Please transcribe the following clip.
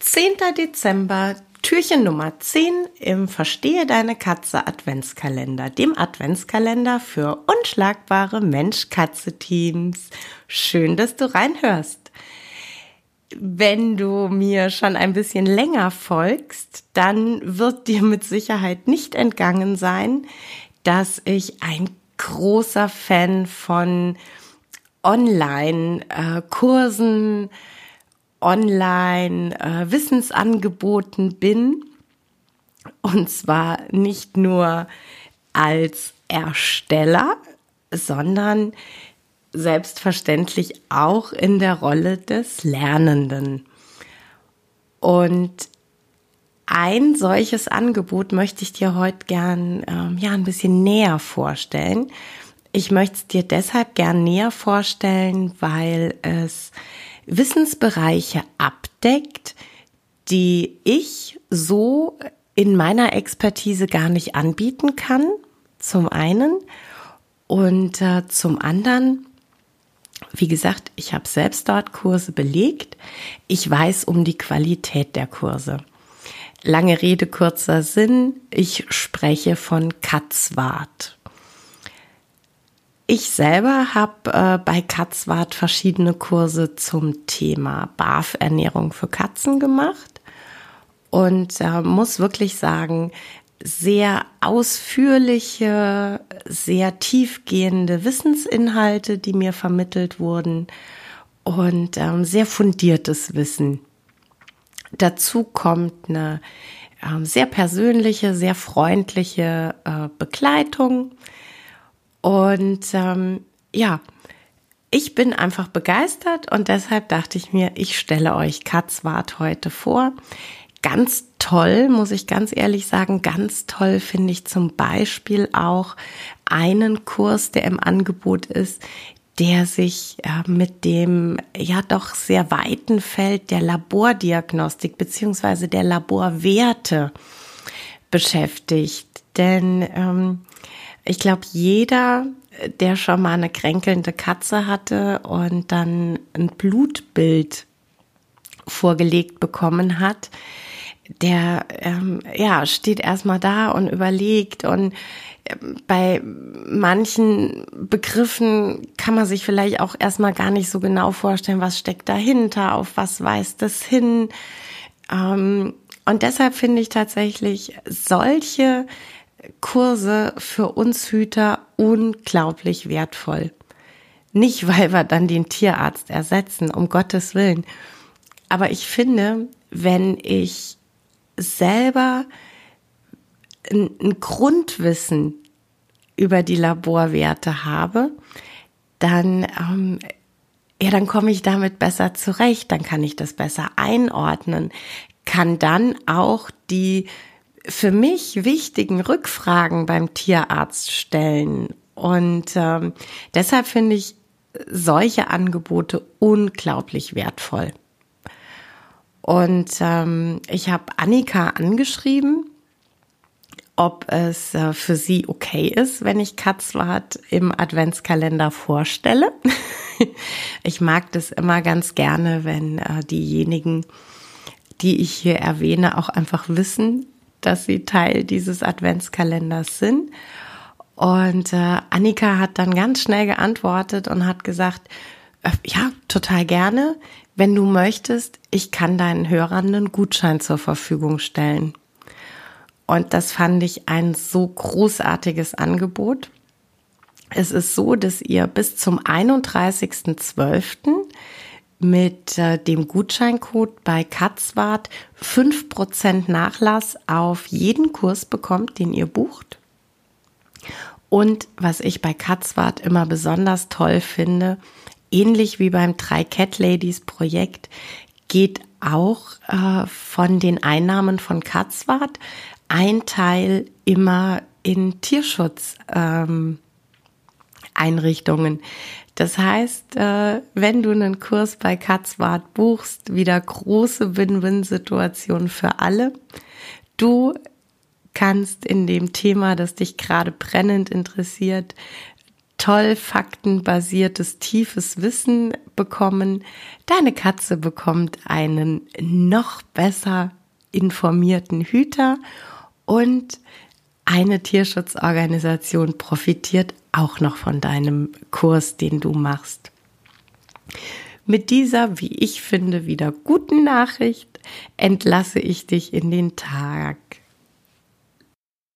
10. Dezember, Türchen Nummer 10 im Verstehe deine Katze Adventskalender, dem Adventskalender für unschlagbare Mensch-Katze-Teams. Schön, dass du reinhörst. Wenn du mir schon ein bisschen länger folgst, dann wird dir mit Sicherheit nicht entgangen sein, dass ich ein großer Fan von Online-Kursen, äh, Online-Wissensangeboten äh, bin. Und zwar nicht nur als Ersteller, sondern selbstverständlich auch in der Rolle des Lernenden. Und ein solches Angebot möchte ich dir heute gern ähm, ja ein bisschen näher vorstellen. Ich möchte es dir deshalb gern näher vorstellen, weil es Wissensbereiche abdeckt, die ich so in meiner Expertise gar nicht anbieten kann, zum einen. Und äh, zum anderen, wie gesagt, ich habe selbst dort Kurse belegt. Ich weiß um die Qualität der Kurse. Lange Rede, kurzer Sinn. Ich spreche von Katzwart. Ich selber habe äh, bei Katzwart verschiedene Kurse zum Thema BAF-Ernährung für Katzen gemacht und äh, muss wirklich sagen, sehr ausführliche, sehr tiefgehende Wissensinhalte, die mir vermittelt wurden und ähm, sehr fundiertes Wissen. Dazu kommt eine äh, sehr persönliche, sehr freundliche äh, Begleitung und ähm, ja, ich bin einfach begeistert und deshalb dachte ich mir, ich stelle euch Katzwart heute vor. Ganz toll, muss ich ganz ehrlich sagen, ganz toll finde ich zum Beispiel auch einen Kurs, der im Angebot ist, der sich äh, mit dem ja doch sehr weiten Feld der Labordiagnostik beziehungsweise der Laborwerte beschäftigt. Denn ähm, ich glaube, jeder, der schon mal eine kränkelnde Katze hatte und dann ein Blutbild vorgelegt bekommen hat, der ähm, ja steht erstmal da und überlegt und ähm, bei manchen Begriffen kann man sich vielleicht auch erstmal gar nicht so genau vorstellen, was steckt dahinter, auf was weist das hin. Ähm, und deshalb finde ich tatsächlich solche Kurse für uns Hüter unglaublich wertvoll. Nicht, weil wir dann den Tierarzt ersetzen, um Gottes Willen. Aber ich finde, wenn ich selber ein, Grundwissen über die Laborwerte habe, dann, ähm, ja, dann komme ich damit besser zurecht, dann kann ich das besser einordnen, kann dann auch die für mich wichtigen Rückfragen beim Tierarzt stellen. Und ähm, deshalb finde ich solche Angebote unglaublich wertvoll. Und ähm, ich habe Annika angeschrieben, ob es äh, für sie okay ist, wenn ich Katzwart im Adventskalender vorstelle. ich mag das immer ganz gerne, wenn äh, diejenigen, die ich hier erwähne, auch einfach wissen, dass sie Teil dieses Adventskalenders sind. Und äh, Annika hat dann ganz schnell geantwortet und hat gesagt, äh, ja, total gerne. Wenn du möchtest, ich kann deinen Hörern einen Gutschein zur Verfügung stellen. Und das fand ich ein so großartiges Angebot. Es ist so, dass ihr bis zum 31.12 mit äh, dem Gutscheincode bei Katzwart 5% Nachlass auf jeden Kurs bekommt, den ihr bucht. Und was ich bei Katzwart immer besonders toll finde, ähnlich wie beim Drei Cat Ladies Projekt, geht auch äh, von den Einnahmen von Katzwart ein Teil immer in Tierschutz ähm, Einrichtungen. Das heißt, äh, wenn du einen Kurs bei Katzwart buchst, wieder große Win-Win-Situation für alle. Du kannst in dem Thema, das dich gerade brennend interessiert, toll faktenbasiertes, tiefes Wissen bekommen. Deine Katze bekommt einen noch besser informierten Hüter und eine Tierschutzorganisation profitiert auch noch von deinem Kurs, den du machst. Mit dieser, wie ich finde, wieder guten Nachricht entlasse ich dich in den Tag.